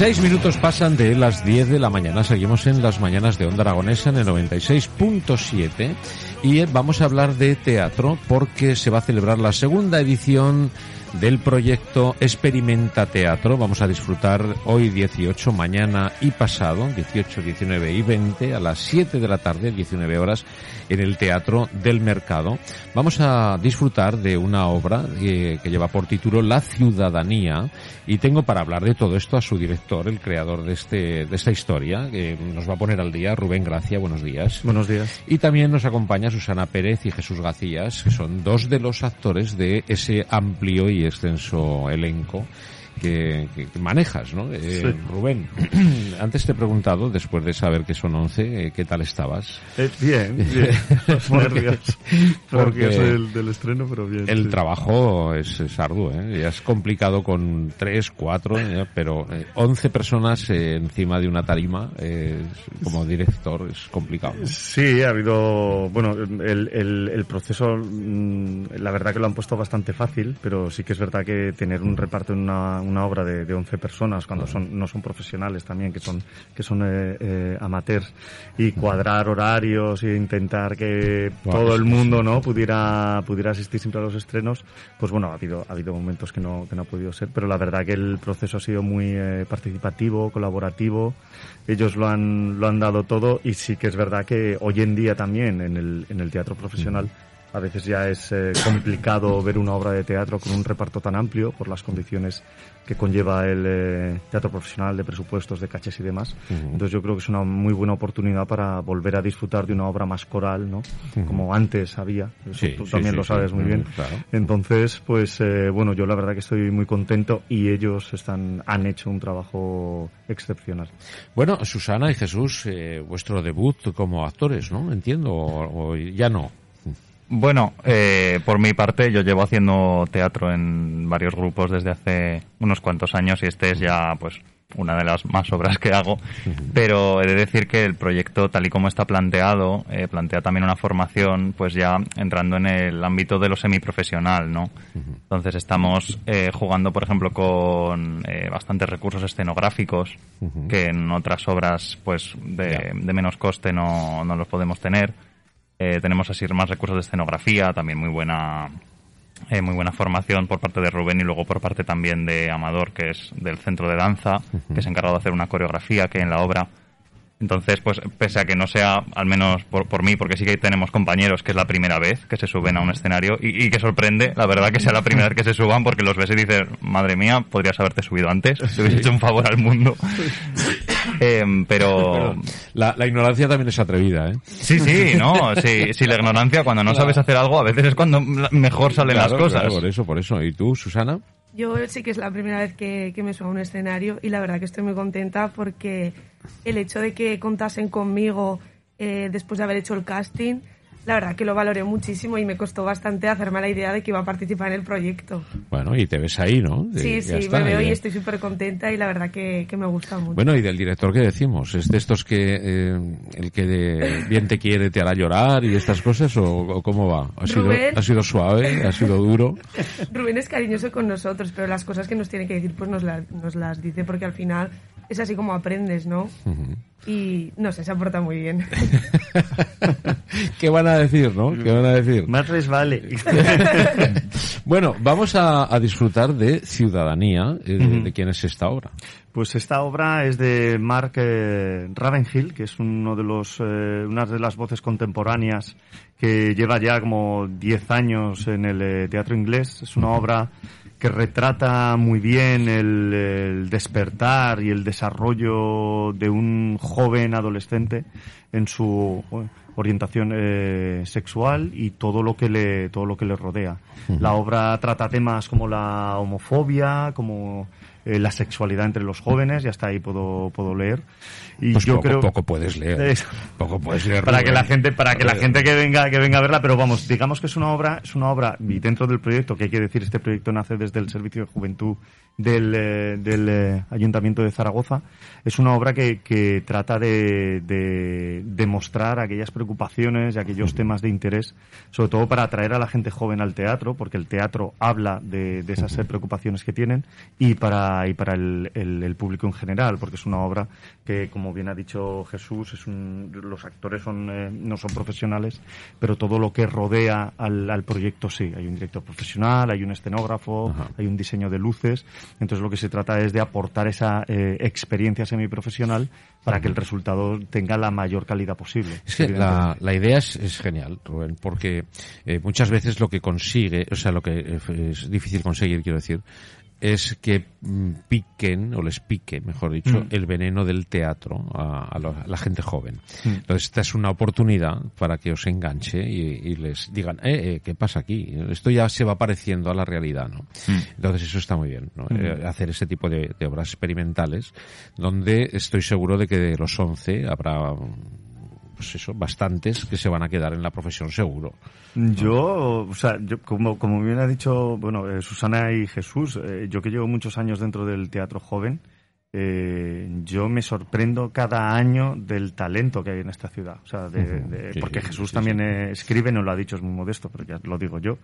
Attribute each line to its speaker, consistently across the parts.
Speaker 1: Seis minutos pasan de las 10 de la mañana. Seguimos en las mañanas de Onda Aragonesa en el 96.7 y vamos a hablar de teatro porque se va a celebrar la segunda edición del proyecto Experimenta Teatro. Vamos a disfrutar hoy 18, mañana y pasado, 18, 19 y 20 a las 7 de la tarde, 19 horas, en el Teatro del Mercado. Vamos a disfrutar de una obra que, que lleva por título La Ciudadanía y tengo para hablar de todo esto a su director, el creador de, este, de esta historia, que nos va a poner al día, Rubén Gracia. Buenos días.
Speaker 2: Buenos días.
Speaker 1: Y también nos acompaña Susana Pérez y Jesús Gacías, que son dos de los actores de ese amplio y extenso elenco que, que, manejas, ¿no? Eh,
Speaker 2: Sí.
Speaker 1: Rubén, antes te he preguntado, después de saber que son 11, eh, ¿qué tal estabas?
Speaker 2: Eh, bien, bien.
Speaker 1: Porque- porque
Speaker 2: Porque del, del estreno, pero bien.
Speaker 1: El
Speaker 2: sí.
Speaker 1: trabajo es, es arduo, ¿eh? Ya es complicado con 3, 4, pero eh, 11 personas eh, encima de una tarima, eh, es- como director, es complicado. ¿no?
Speaker 2: Sí, ha habido, bueno, el, el, el proceso, mm, la verdad que lo han puesto bastante fácil, pero sí que es verdad que tener un reparto en una, una obra de, de 11 personas, cuando son, no son profesionales también, que son, que son eh, eh, amateurs, y cuadrar horarios e intentar que todo el mundo. ¿no? Pudiera, pudiera asistir siempre a los estrenos, pues bueno, ha habido, ha habido momentos que no, que no ha podido ser, pero la verdad que el proceso ha sido muy eh, participativo, colaborativo, ellos lo han, lo han dado todo y sí que es verdad que hoy en día también en el, en el teatro profesional a veces ya es eh, complicado ver una obra de teatro con un reparto tan amplio por las condiciones que conlleva el eh, teatro profesional de presupuestos, de caches y demás. Entonces yo creo que es una muy buena oportunidad para volver a disfrutar de una obra más coral, ¿no? Como antes había. Eso
Speaker 1: Sí,
Speaker 2: tú
Speaker 1: sí,
Speaker 2: también
Speaker 1: sí,
Speaker 2: lo sabes muy bien.
Speaker 1: claro.
Speaker 2: Entonces, pues eh, bueno, yo la verdad que estoy muy contento y ellos están han hecho un trabajo excepcional.
Speaker 1: Bueno, Susana y Jesús, eh, vuestro debut como actores, ¿no? Entiendo, o, o ya no.
Speaker 3: Bueno, eh, por mi parte yo llevo haciendo teatro en varios grupos desde hace unos cuantos años y este es ya pues una de las más obras que hago, pero he de decir que el proyecto tal y como está planteado eh, plantea también una formación pues ya entrando en el ámbito de lo semiprofesional, ¿no? Entonces estamos eh, jugando por ejemplo con eh, bastantes recursos escenográficos que en otras obras pues de, de menos coste no, no los podemos tener. Eh, tenemos así más recursos de escenografía, también muy buena eh, muy buena formación por parte de Rubén y luego por parte también de Amador, que es del centro de danza, que se ha encargado de hacer una coreografía que en la obra. Entonces, pues pese a que no sea, al menos por, por mí, porque sí que tenemos compañeros que es la primera vez que se suben a un escenario y, y que sorprende, la verdad, que sea la primera vez que se suban porque los ves y dices, madre mía, podrías haberte subido antes, te hubieses hecho un favor al mundo. Em, pero.
Speaker 1: La, la ignorancia también es atrevida, ¿eh?
Speaker 3: Sí, sí, no, sí, sí, la ignorancia cuando no sabes hacer algo a veces es cuando mejor salen
Speaker 1: Claro,
Speaker 3: las cosas.
Speaker 1: claro, por eso, por eso. ¿Y tú, Susana?
Speaker 4: Yo sí que es la primera vez que, que me subo a un escenario y la verdad que estoy muy contenta porque el hecho de que contasen conmigo eh, después de haber hecho el casting, la verdad que lo valoré muchísimo y me costó bastante hacerme la idea de que iba a participar en el proyecto.
Speaker 1: Bueno, y te ves ahí, ¿no?
Speaker 4: Sí, sí,
Speaker 1: está,
Speaker 4: me veo y estoy súper contenta y la verdad que, que me gusta mucho.
Speaker 1: Bueno, y del director que decimos, ¿es de estos que eh, el que de- bien te quiere te hará llorar y estas cosas o, o cómo va? ¿Ha sido,
Speaker 4: Rubén.
Speaker 1: ¿Ha sido suave? ¿Ha sido duro?
Speaker 4: Rubén es cariñoso con nosotros, pero las cosas que nos tiene que decir pues nos, la- nos las dice porque al final es así como aprendes, ¿no? Y no sé, se aporta muy bien.
Speaker 1: ¿Qué van a decir, no? ¿Qué van a decir?
Speaker 2: Más les vale.
Speaker 1: Bueno, vamos a, a disfrutar de Ciudadanía. eh, de, quién es esta obra?
Speaker 2: Pues esta obra es de Mark eh, Ravenhill, que es uno de los, eh, una de las voces contemporáneas que lleva ya como 10 años en el eh, teatro inglés. Es una obra que retrata muy bien el, el despertar y el desarrollo de un joven adolescente en su orientación eh, sexual y todo lo que le todo lo que le rodea. La obra trata temas como la homofobia, como eh, la sexualidad entre los jóvenes, y hasta ahí puedo, puedo leer. Y
Speaker 1: Pues
Speaker 2: yo
Speaker 1: poco,
Speaker 2: creo
Speaker 1: poco puedes leer.
Speaker 2: Es-
Speaker 1: Poco puedes leer.
Speaker 2: para que la gente para que la
Speaker 1: Rubén.
Speaker 2: gente que venga que venga a verla pero vamos digamos que es una obra es una obra y dentro del proyecto que hay que decir este proyecto nace desde el servicio de juventud del, eh, del eh, ayuntamiento de Zaragoza es una obra que, que trata de, de demostrar aquellas preocupaciones y aquellos temas de interés sobre todo para atraer a la gente joven al teatro porque el teatro habla de, de esas eh, preocupaciones que tienen y para y para el, el- el público en general porque es una obra que como bien ha dicho Jesús es un, los actores son eh, no son profesionales pero todo lo que rodea al, al proyecto sí hay un director profesional hay un escenógrafo
Speaker 1: Ajá.
Speaker 2: hay un diseño de luces entonces lo que se trata es de aportar esa eh, experiencia semiprofesional para que el resultado tenga la mayor calidad posible.
Speaker 1: Es que la, idea es, es genial, Rubén, porque eh, muchas veces lo que consigue, o sea, lo que eh, es difícil conseguir, quiero decir, es que mm, piquen, o les pique, mejor dicho,
Speaker 2: Mm.
Speaker 1: el veneno del teatro a, a lo- a la gente joven.
Speaker 2: Mm.
Speaker 1: Entonces, esta es una oportunidad para que os enganche y, y les digan, eh, eh, ¿qué pasa aquí? Esto ya se va pareciendo a la realidad, ¿no? Entonces, eso está muy bien, ¿no? Eh, hacer ese tipo de, de obras experimentales, donde estoy seguro de que de los 11 habrá pues eso, bastantes que se van a quedar en la profesión seguro.
Speaker 2: Yo, o sea, yo, como, como bien ha dicho, bueno, eh, Susana y Jesús, eh, yo que llevo muchos años dentro del teatro joven, eh, yo me sorprendo cada año del talento que hay en esta ciudad. O sea, de,
Speaker 1: Ujú.
Speaker 2: de-
Speaker 1: Sí,
Speaker 2: porque Jesús
Speaker 1: sí,
Speaker 2: también
Speaker 1: sí.
Speaker 2: escribe, no lo ha dicho, es muy modesto, pero ya lo digo yo.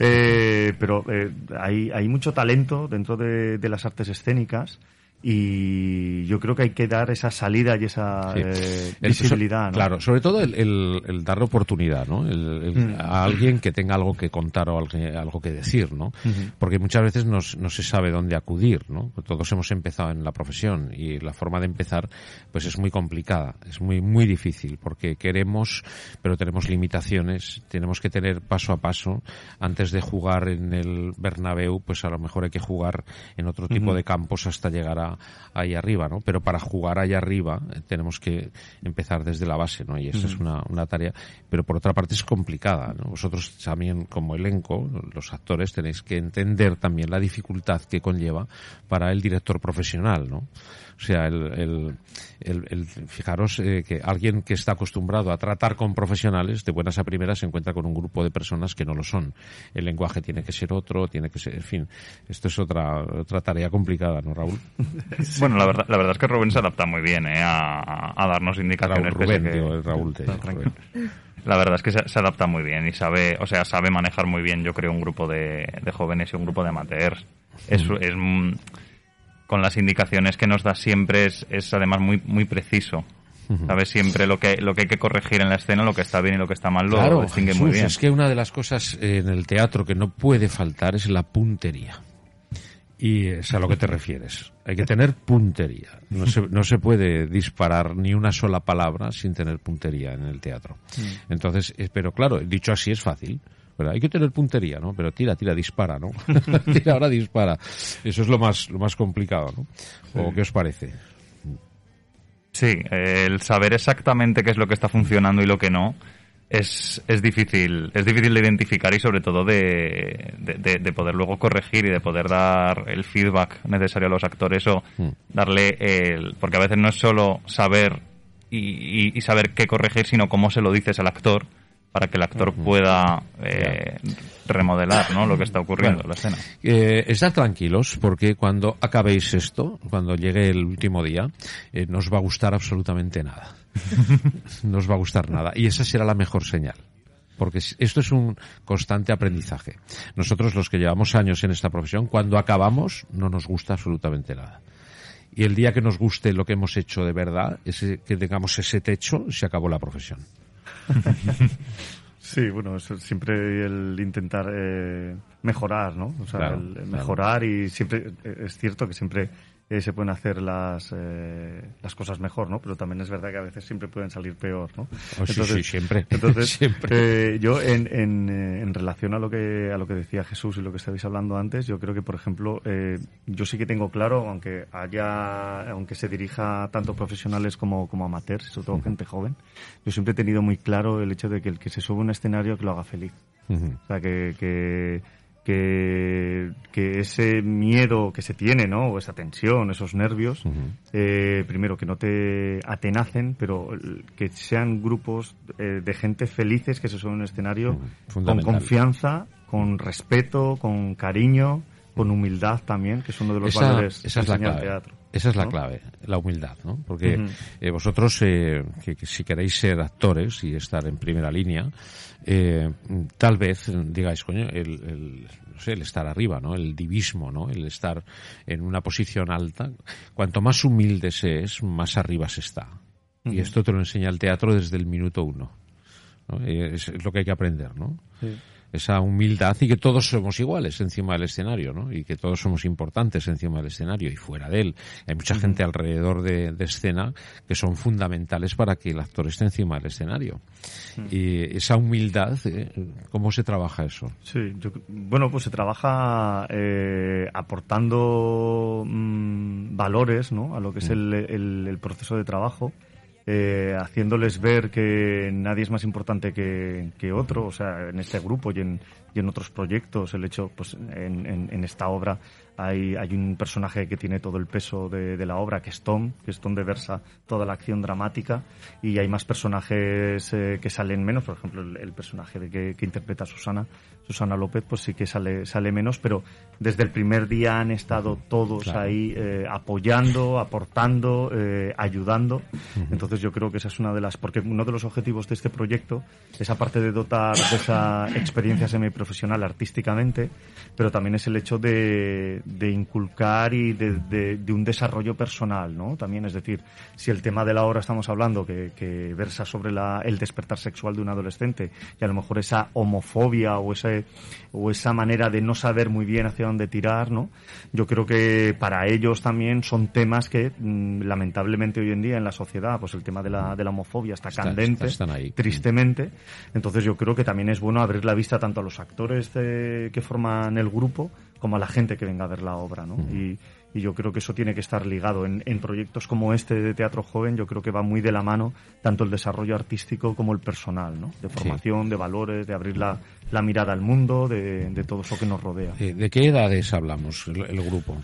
Speaker 2: Eh, pero eh, hay, hay mucho talento dentro de, de las artes escénicas y yo creo que hay que dar esa salida y esa
Speaker 1: Sí.
Speaker 2: eh, visibilidad. ¿no?
Speaker 1: Claro, sobre todo el, el- el darle oportunidad, ¿no? El- el-
Speaker 2: Mm.
Speaker 1: A alguien que tenga algo que contar o algo, algo que decir, ¿no? Porque muchas veces nos- no se sabe dónde acudir, ¿no? Todos hemos empezado en la profesión y la forma de empezar, pues es muy complicada, es muy, muy difícil porque queremos, pero tenemos limitaciones, tenemos que tener paso a paso. Antes de jugar en el Bernabéu, pues a lo mejor hay que jugar en otro tipo de campos hasta llegar a, ahí arriba, ¿no? Pero para jugar ahí arriba eh, tenemos que empezar desde la base, ¿no? Y esa es una, una tarea, pero por otra parte es complicada, ¿no? Vosotros también como elenco, los actores, tenéis que entender también la dificultad que conlleva para el director profesional, ¿no? O sea, el, el, el- el- fijaros eh, que alguien que está acostumbrado a tratar con profesionales, de buenas a primeras se encuentra con un grupo de personas que no lo son. El lenguaje tiene que ser otro, tiene que ser, en fin, esto es otra, otra tarea complicada, ¿no, Raúl?
Speaker 3: Bueno, la verdad, la verdad es que Rubén se adapta muy bien ¿eh? a, a darnos
Speaker 1: Raúl
Speaker 3: indicaciones. pese
Speaker 1: Rubén,
Speaker 3: que-
Speaker 1: digo, el Raúl te-
Speaker 3: tranquilo. La verdad es que se, se adapta muy bien y sabe, o sea, sabe manejar muy bien, yo creo, un grupo de, de jóvenes y un grupo de amateurs. Es, es, con las indicaciones que nos da siempre es, es además muy, muy preciso. Sabe siempre lo que, lo que hay que corregir en la escena, lo que está bien y lo que está mal, lo
Speaker 1: Claro,
Speaker 3: distingue
Speaker 1: Jesús,
Speaker 3: muy bien.
Speaker 1: es que una de las cosas eh, en el teatro que no puede faltar es la puntería. Y es a lo que te refieres. Hay que tener puntería. No se, no se puede disparar ni una sola palabra sin tener puntería en el teatro. Entonces, eh, pero claro, dicho así es fácil. Hay que tener puntería, ¿no? Pero tira, tira, dispara, ¿no? tira, ahora dispara. Eso es lo más, lo más complicado, ¿no? ¿O qué os parece?
Speaker 3: Sí, el saber exactamente qué es lo que está funcionando y lo que no es, es difícil es difícil de identificar y sobre todo de, de, de- de poder luego corregir y de poder dar el feedback necesario a los actores o
Speaker 1: Mm.
Speaker 3: darle el porque a veces no es solo saber y, y- y saber qué corregir sino cómo se lo dices al actor para que el actor pueda eh, remodelar ¿no? lo que está ocurriendo en la escena.
Speaker 1: Eh, estad tranquilos porque cuando acabéis esto, cuando llegue el último día, eh, no os va a gustar absolutamente nada. no os va a gustar nada. Y esa será la mejor señal. Porque es- esto es un constante aprendizaje. Nosotros los que llevamos años en esta profesión, cuando acabamos no nos gusta absolutamente nada. Y el día que nos guste lo que hemos hecho de verdad, ese, que tengamos ese techo, se acabó la profesión.
Speaker 2: Sí, bueno, eso es siempre el intentar eh, mejorar, ¿no? O sea,
Speaker 1: Claro,
Speaker 2: el
Speaker 1: claro.
Speaker 2: mejorar y siempre, eh, es cierto que siempre eh, se pueden hacer las, eh, las cosas mejor, ¿no? Pero también es verdad que a veces siempre pueden salir peor, ¿no?
Speaker 1: Oh, sí, sí, siempre.
Speaker 2: Entonces,
Speaker 1: Siempre.
Speaker 2: eh, yo en, en, eh, en relación a lo que a lo que decía Jesús y lo que estabais hablando antes, yo creo que por ejemplo, yo sí que tengo claro, aunque haya, aunque se dirija tanto profesionales como, como amateurs, sobre todo gente joven, yo siempre he tenido muy claro el hecho de que el que se sube a un escenario que lo haga feliz. O sea, que, que, que, que ese miedo que se tiene, ¿no? O esa tensión, esos nervios, eh, primero que no te atenacen, pero que sean grupos eh, de gente felices que se suben a un escenario con confianza, con respeto, con cariño, con humildad también, que es uno de los
Speaker 1: esa,
Speaker 2: valores
Speaker 1: esa es la clave.
Speaker 2: teatro.
Speaker 1: Esa es la
Speaker 2: ¿no?
Speaker 1: clave, la humildad, ¿no? Porque eh, vosotros, eh, que, que si queréis ser actores y estar en primera línea, eh, tal vez digáis, coño, el, el, no sé, el estar arriba, ¿no? El divismo, ¿no? El estar en una posición alta. Cuanto más humilde se es, más arriba se está. Y esto te lo enseña el teatro desde el minuto uno. ¿no? Eh, Es, es lo que hay que aprender, ¿no?
Speaker 2: Sí.
Speaker 1: Esa humildad y que todos somos iguales encima del escenario, ¿no? Y que todos somos importantes encima del escenario y fuera de él. Hay mucha gente alrededor de, de escena que son fundamentales para que el actor esté encima del escenario. Y esa humildad, eh, ¿cómo se trabaja eso?
Speaker 2: Sí, yo- bueno, pues se trabaja eh, aportando mm, valores ¿no? a lo que es el, el- el proceso de trabajo, eh, haciéndoles ver que nadie es más importante que, otro, o sea, en este grupo y en, otros proyectos, el hecho, pues en- en esta obra hay, hay un personaje que tiene todo el peso de, de la obra, que es Tom, que es donde versa toda la acción dramática, y hay más personajes eh, que salen menos, por ejemplo, el, el personaje de que, que interpreta Susana, Susana López, pues sí que sale, sale menos, pero desde el primer día han estado todos
Speaker 1: Claro.
Speaker 2: ahí eh, apoyando, aportando, eh, ayudando. Entonces yo creo que esa es una de las, porque uno de los objetivos de este proyecto es aparte de dotar de esa experiencia semiprofesional artísticamente, pero también es el hecho de, de inculcar y de, de- de un desarrollo personal, ¿no? También, es decir, si el tema de la obra estamos hablando que, que versa sobre la, el despertar sexual de un adolescente y a lo mejor esa homofobia o ese o esa manera de no saber muy bien hacia dónde tirar, ¿no? Yo creo que para ellos también son temas que mm, lamentablemente hoy en día en la sociedad, pues el tema de la, de la homofobia está,
Speaker 1: Está-
Speaker 2: candente,
Speaker 1: está- están ahí.
Speaker 2: tristemente. Entonces yo creo que también es bueno abrir la vista tanto a los actores eh, que forman el grupo como a la gente que venga ver la obra, ¿no? y, y yo creo que eso tiene que estar ligado en, en proyectos como este de Teatro Joven. Yo creo que va muy de la mano tanto el desarrollo artístico como el personal, ¿no? De formación, de valores, de abrir la, la mirada al mundo, de, de todo eso que nos rodea.
Speaker 1: Eh, ¿De qué edades hablamos el, el grupo?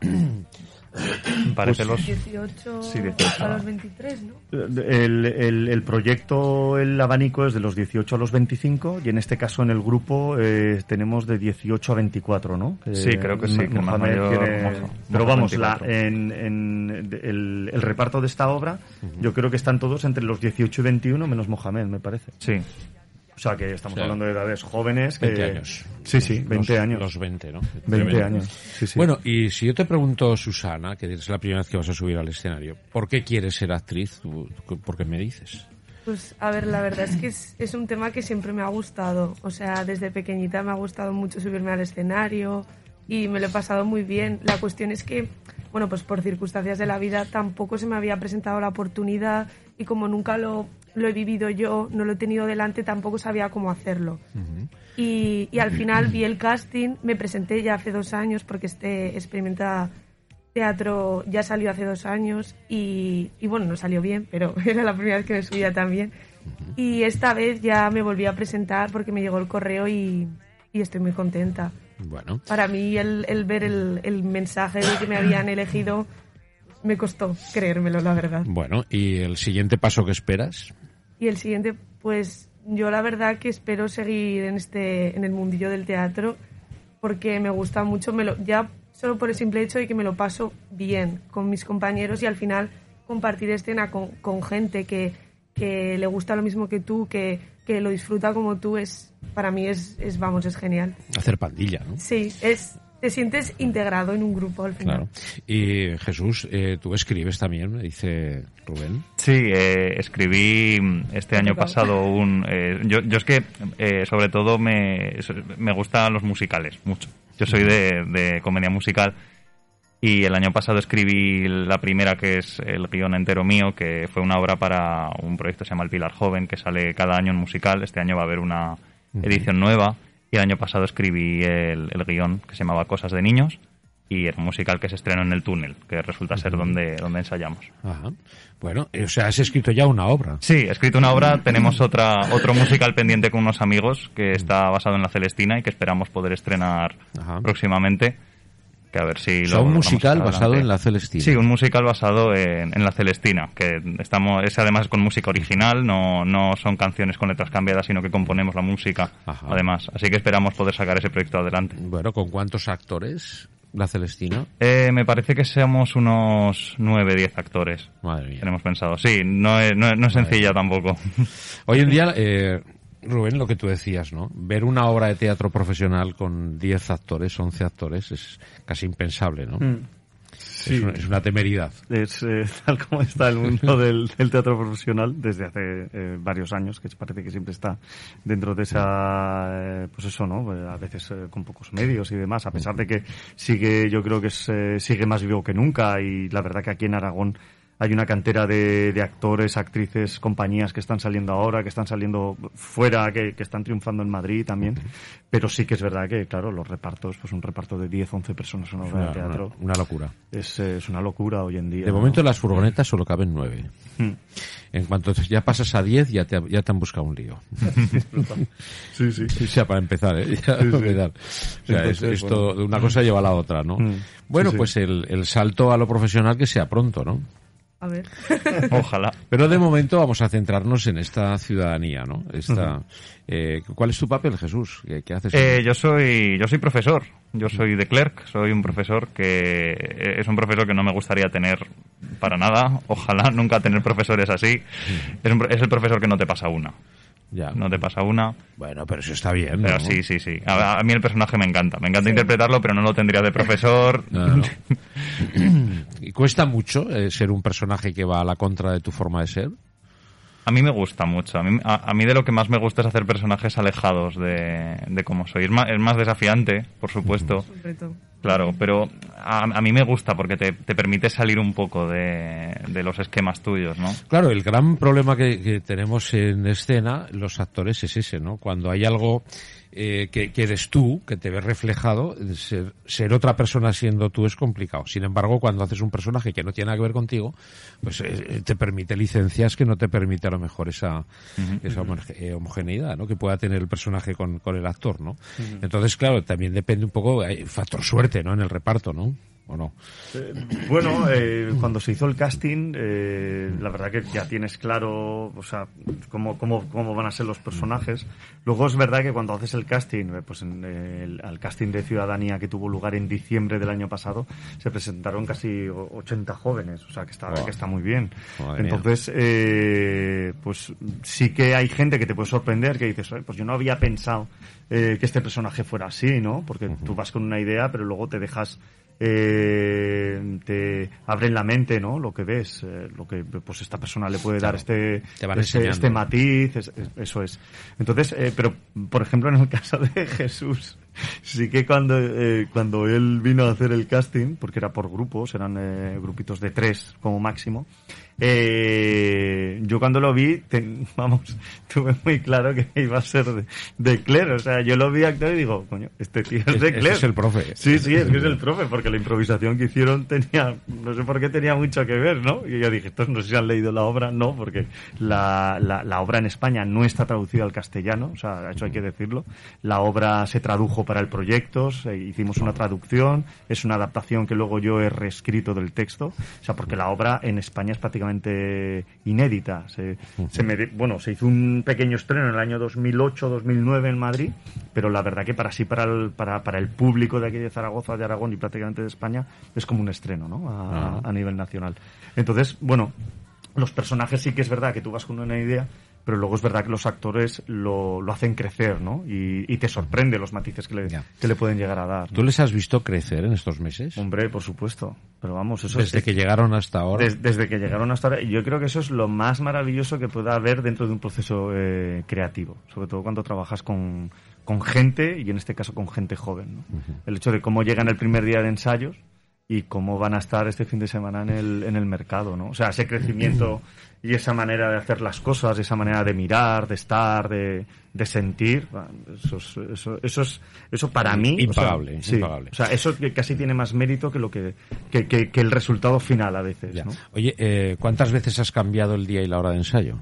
Speaker 3: Parece los...
Speaker 4: 18,
Speaker 2: Sí, 18.
Speaker 4: a los 23, ¿no?
Speaker 2: El, el- el proyecto, el abanico es de los 18 a los 25 y en este caso en el grupo eh, tenemos de 18 a 24, ¿no?
Speaker 3: Sí, creo que sí, que más mayor,
Speaker 2: tiene-
Speaker 3: Moja-
Speaker 2: Pero
Speaker 3: Moja
Speaker 2: vamos, la-
Speaker 3: 24.
Speaker 2: en, en de- el, el reparto de esta obra yo creo que están todos entre los 18 y 21 menos Mohamed, me parece.
Speaker 3: Sí,
Speaker 2: O sea que estamos
Speaker 1: O sea,
Speaker 2: hablando de edades jóvenes. Que,
Speaker 1: 20 años.
Speaker 2: Sí, sí, 20
Speaker 1: Los-
Speaker 2: años.
Speaker 1: Los 20, ¿no?
Speaker 2: 20 años. Sí, sí.
Speaker 1: Bueno, y si yo te pregunto, Susana, que es la primera vez que vas a subir al escenario, ¿por qué quieres ser actriz? ¿Tú- ¿Por qué me dices?
Speaker 4: Pues a ver, la verdad es que es, es un tema que siempre me ha gustado. O sea, desde pequeñita me ha gustado mucho subirme al escenario y me lo he pasado muy bien. La cuestión es que, bueno, pues por circunstancias de la vida tampoco se me había presentado la oportunidad y como nunca lo, lo he vivido yo, no lo he tenido delante, tampoco sabía cómo hacerlo. y, y al final vi el casting, me presenté ya hace dos años porque este experimenta teatro ya salió hace dos años y, y bueno, no salió bien, pero era la primera vez que me subía también. Y esta vez ya me volví a presentar porque me llegó el correo y, y estoy muy contenta.
Speaker 1: Bueno,
Speaker 4: Para mí el, el ver el, el mensaje de que me habían elegido me costó creérmelo, la verdad.
Speaker 1: bueno, ¿y el siguiente paso que esperas?
Speaker 4: Y el siguiente, pues yo la verdad que espero seguir en este en el mundillo del teatro porque me gusta mucho, me lo, ya solo por el simple hecho de que me lo paso bien con mis compañeros y al final compartir escena con, con gente que, que le gusta lo mismo que tú, que, que lo disfruta como tú, es para mí es, es, vamos, es genial.
Speaker 1: Hacer pandilla, ¿no?
Speaker 4: Sí, es te sientes integrado en un grupo al final.
Speaker 1: Claro. Y Jesús, eh, tú escribes también, me dice Rubén.
Speaker 3: Sí, eh, escribí este año pasado un... eh, yo, yo es que, eh, sobre todo, me, me gustan los musicales, mucho. Yo soy de, de comedia musical Y el año pasado escribí la primera, que es el guion entero mío, que fue una obra para un proyecto que se llama El Pilar Joven, que sale cada año en musical. Este año va a haber una edición nueva. Y el año pasado escribí el, el guion, que se llamaba Cosas de Niños y un musical que se estrenó en el túnel, que resulta ser donde, donde ensayamos.
Speaker 1: Ajá. Bueno, o sea, has escrito ya una obra.
Speaker 3: Sí, he escrito una obra, tenemos otra, otro musical pendiente con unos amigos que está basado en la Celestina y que esperamos poder estrenar
Speaker 1: Ajá.
Speaker 3: próximamente. Que a ver si
Speaker 1: O sea,
Speaker 3: lo
Speaker 1: un musical basado en la Celestina.
Speaker 3: Sí, un musical basado en, en la Celestina, que estamos, es además con música original, no, no son canciones con letras cambiadas, sino que componemos la música,
Speaker 1: Ajá.
Speaker 3: además. Así que esperamos poder sacar ese proyecto adelante.
Speaker 1: Bueno, ¿con cuántos actores la Celestina?
Speaker 3: Eh, me parece que seamos unos 9, 10 actores.
Speaker 1: Madre mía.
Speaker 3: Tenemos pensado. Sí, no es, no es, no es sencilla tampoco.
Speaker 1: Hoy en día, eh, Rubén, lo que tú decías, ¿no? Ver una obra de teatro profesional con 10 actores, 11 actores, es casi impensable, ¿no?
Speaker 2: Mm. Sí.
Speaker 1: Es, una, es una temeridad.
Speaker 2: Es eh, tal como está el mundo del, del teatro profesional desde hace eh, varios años, que parece que siempre está dentro de esa, eh, pues eso, ¿no? A veces con pocos medios y demás, a pesar de que sigue, yo creo que es, sigue más vivo que nunca y la verdad que aquí en Aragón hay una cantera de, de actores, actrices, compañías que están saliendo ahora, que están saliendo fuera, que, que están triunfando en Madrid también. Pero sí que es verdad que, claro, los repartos, pues un reparto de 10, 11 personas en una obra de teatro.
Speaker 1: una- una locura.
Speaker 2: Es, eh, es una locura hoy en día.
Speaker 1: De
Speaker 2: ¿no?
Speaker 1: momento en las furgonetas solo caben 9.
Speaker 2: Hmm.
Speaker 1: En cuanto ya pasas a 10, ya te, ya te han buscado un lío.
Speaker 2: Sí, sí.
Speaker 1: O sea, para empezar, ¿eh? Ya para empezar. O sea, es- esto,
Speaker 2: bueno.
Speaker 1: una cosa lleva a la otra, ¿no?
Speaker 2: Mm.
Speaker 1: Bueno,
Speaker 2: Sí, sí.
Speaker 1: pues el, el salto a lo profesional que sea pronto, ¿no?
Speaker 4: A ver.
Speaker 3: Ojalá.
Speaker 1: Pero de momento vamos a centrarnos en esta ciudadanía, ¿no? Esta, eh, ¿Cuál es tu papel, Jesús? ¿Qué, qué haces?
Speaker 3: Eh, yo soy yo soy profesor. Yo soy de clerk. Soy un profesor que eh, es un profesor que no me gustaría tener para nada. Ojalá nunca tener profesores así. Es, un es el profesor que no te pasa una.
Speaker 1: Ya.
Speaker 3: No te pasa una.
Speaker 1: Bueno, pero eso está bien, ¿no?
Speaker 3: Pero sí, sí, sí. A, a mí el personaje me encanta. Me encanta interpretarlo, pero no lo tendría de profesor.
Speaker 1: No, no. ¿Y cuesta mucho eh, ser un personaje que va a la contra de tu forma de ser?
Speaker 3: A mí me gusta mucho. A mí, a, a mí de lo que más me gusta es hacer personajes alejados de, de cómo soy. Es más, es más desafiante, por supuesto.
Speaker 4: Un reto.
Speaker 3: Claro, pero a, a mí me gusta porque te, te permite salir un poco de, de los esquemas tuyos, ¿no?
Speaker 1: Claro, el gran problema que, que tenemos en escena, los actores, es ese, ¿no? Cuando hay algo eh, que, que eres tú, que te ves reflejado, ser, ser otra persona siendo tú es complicado. Sin embargo, cuando haces un personaje que no tiene nada que ver contigo, pues eh, te permite licencias que no te permite a lo mejor esa, esa homoge- eh, homogeneidad, ¿no? Que pueda tener el personaje con, con el actor, ¿no? Entonces, claro, también depende un poco, hay factor suerte, ¿no? En el reparto, ¿no? ¿O no?
Speaker 2: Eh, bueno, eh, cuando se hizo el casting, eh, la verdad que ya tienes claro, o sea, cómo, cómo, cómo van a ser los personajes. Luego es verdad que cuando haces el casting, pues en el, al casting de Ciudadanía que tuvo lugar en diciembre del año pasado, se presentaron casi o- 80 jóvenes, o sea, que está,
Speaker 1: Wow.
Speaker 2: que está muy bien.
Speaker 1: Madre.
Speaker 2: Entonces, pues sí que hay gente que te puede sorprender, que dices, "Oye, pues yo no había pensado que este personaje fuera así, ¿no? Porque tú vas con una idea, pero luego te dejas eh, te abren la mente, ¿no? Lo que ves, eh, lo que pues esta persona le puede dar este este, este matiz, es- es- eso es. Entonces, eh, pero por ejemplo en el caso de Jesús, sí que cuando eh, cuando él vino a hacer el casting, porque era por grupos, eran grupitos de tres como máximo. Eh, yo cuando lo vi, te- vamos, tuve muy claro que iba a ser de, de Claire. O sea, yo lo vi actuar y digo, coño, este tío es de Claire.
Speaker 1: es el profe.
Speaker 2: Sí, sí, es que es el profe, porque la improvisación que hicieron tenía, no sé por qué tenía mucho que ver, ¿no? Y yo dije, estos no sé si han leído la obra, no, porque la, la, la obra en España no está traducida al castellano, o sea, eso hay que decirlo. La obra se tradujo para el proyecto, se- hicimos una traducción, es una adaptación que luego yo he reescrito del texto, o sea, porque la obra en España es prácticamente inédita. Se, se me- bueno, se hizo un pequeño estreno en el año 2008-2009 en Madrid, pero la verdad que para sí, para el, para, para el público de aquí de Zaragoza, de Aragón y prácticamente de España, es como un estreno, ¿no? A,
Speaker 1: Ah.
Speaker 2: a nivel nacional. Entonces, bueno, los personajes sí que es verdad que tú vas con una idea, pero luego es verdad que los actores lo, lo hacen crecer, ¿no? Y, y te sorprende los matices que le, que le pueden llegar a dar. ¿no?
Speaker 1: ¿Tú les has visto crecer en estos meses?
Speaker 2: Hombre, por supuesto. Pero vamos, eso
Speaker 1: Desde
Speaker 2: es,
Speaker 1: que llegaron hasta ahora.
Speaker 2: des- desde que llegaron hasta ahora. Yo creo que eso es lo más maravilloso que pueda haber dentro de un proceso eh, creativo. Sobre todo cuando trabajas con, con gente, y en este caso con gente joven. ¿no? El hecho de cómo llegan el primer día de ensayos y cómo van a estar este fin de semana en el, en el mercado, ¿no? O sea, ese crecimiento y esa manera de hacer las cosas, esa manera de mirar, de estar, de, de sentir, eso, es, eso, eso, es, eso para mí...
Speaker 1: Impagable,
Speaker 2: o sea, sí,
Speaker 1: impagable.
Speaker 2: o sea, eso casi tiene más mérito que lo que, que, que, que el resultado final a veces. ¿no?
Speaker 1: Oye, eh, ¿cuántas veces has cambiado el día y la hora de ensayo?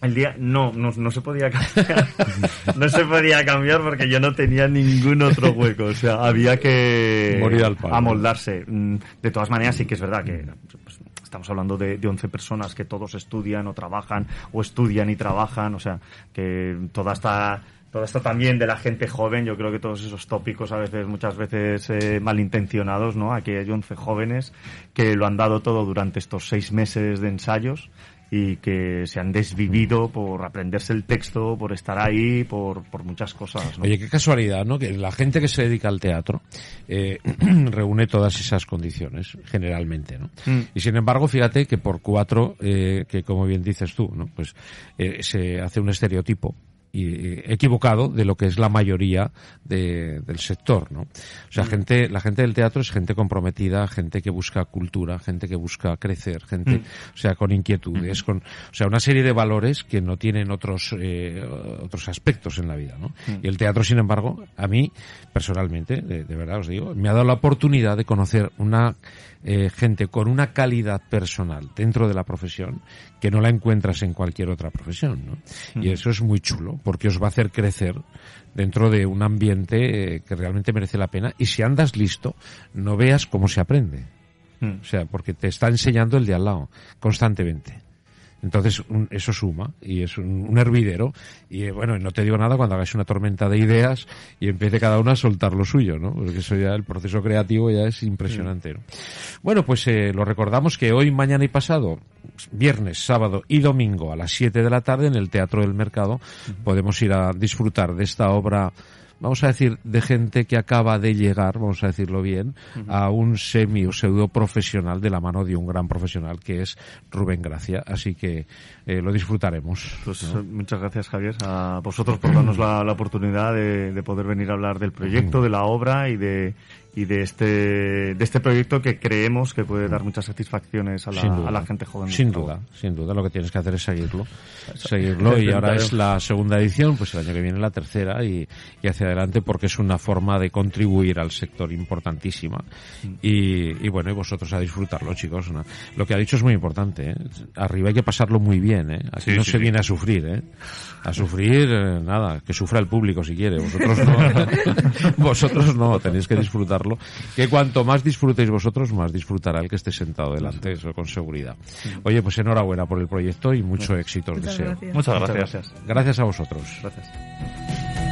Speaker 2: El día, no, no, no se podía cambiar. no se podía cambiar porque yo no tenía ningún otro hueco. O sea, había que
Speaker 1: Morir al palo.
Speaker 2: amoldarse. Mm, De todas maneras, sí que es verdad que pues, estamos hablando de, de 11 personas que todos estudian o trabajan, o estudian y trabajan. O sea, que toda esta, toda esta también de la gente joven, yo creo que todos esos tópicos a veces, muchas veces eh, malintencionados, ¿no? Aquí hay 11 jóvenes que lo han dado todo durante estos seis meses de ensayos y que se han desvivido por aprenderse el texto, por estar ahí, por, por muchas cosas. ¿no?
Speaker 1: Oye, qué casualidad, ¿no? Que la gente que se dedica al teatro eh, reúne todas esas condiciones, generalmente, ¿no?
Speaker 2: Mm.
Speaker 1: Y sin embargo, fíjate que por cuatro, eh, que como bien dices tú, ¿no? Pues eh, se hace un estereotipo y equivocado de lo que es la mayoría de- del sector, ¿no? O sea, gente, la gente del teatro es gente comprometida, gente que busca cultura, gente que busca crecer, gente, o sea, con inquietudes, con, o sea, una serie de valores que no tienen otros, eh, otros aspectos en la vida, ¿no? Y el teatro, sin embargo, a mí, personalmente, de, de verdad os digo, me ha dado la oportunidad de conocer una eh, gente con una calidad personal dentro de la profesión que no la encuentras en cualquier otra profesión, ¿no? Y eso es muy chulo, porque os va a hacer crecer dentro de un ambiente eh, que realmente merece la pena. Y si andas listo, no veas cómo se aprende.
Speaker 2: Mm.
Speaker 1: O sea, porque te está enseñando el de al lado, constantemente. Entonces, un- eso suma y es un, un hervidero. Y eh, bueno, no te digo nada cuando hagáis una tormenta de ideas y empiece cada uno a soltar lo suyo, ¿no? Porque eso ya, el proceso creativo ya es impresionante, ¿no? Bueno, pues eh, lo recordamos que hoy, mañana y pasado, viernes, sábado y domingo a las 7 de la tarde en el Teatro del Mercado podemos ir a disfrutar de esta obra vamos a decir, de gente que acaba de llegar, vamos a decirlo bien, a un semi o pseudo profesional de la mano de un gran profesional que es Rubén Gracia. Así que eh, lo disfrutaremos.
Speaker 2: Pues eh, muchas gracias, Javier, a vosotros por darnos la, la oportunidad de, de poder venir a hablar del proyecto, de la obra y de y de este de este proyecto que creemos que puede dar muchas satisfacciones a la,
Speaker 1: Sin duda.
Speaker 2: a la gente joven.
Speaker 1: Sin duda, sin duda. Lo que tienes que hacer es seguirlo. Seguirlo y ahora es la segunda edición, pues el año que viene la tercera y, y hacia adelante porque es una forma de contribuir al sector importantísima. Y, y bueno, y vosotros a disfrutarlo, chicos. ¿no? Lo que ha dicho es muy importante. ¿eh? Arriba hay que pasarlo muy bien. ¿eh? Aquí
Speaker 3: Sí,
Speaker 1: no
Speaker 3: sí,
Speaker 1: se
Speaker 3: sí.
Speaker 1: viene a sufrir. ¿eh? A sufrir, eh, nada, que sufra el público si quiere. Vosotros no. vosotros no, tenéis que Que cuanto más disfrutéis vosotros, más disfrutará el que esté sentado delante, eso con seguridad. Oye, pues enhorabuena por el proyecto y mucho éxito os
Speaker 4: Muchas
Speaker 1: deseo.
Speaker 4: gracias.
Speaker 3: Muchas
Speaker 2: Muchas
Speaker 3: gracias.
Speaker 2: gracias.
Speaker 1: Gracias a vosotros.
Speaker 2: Gracias.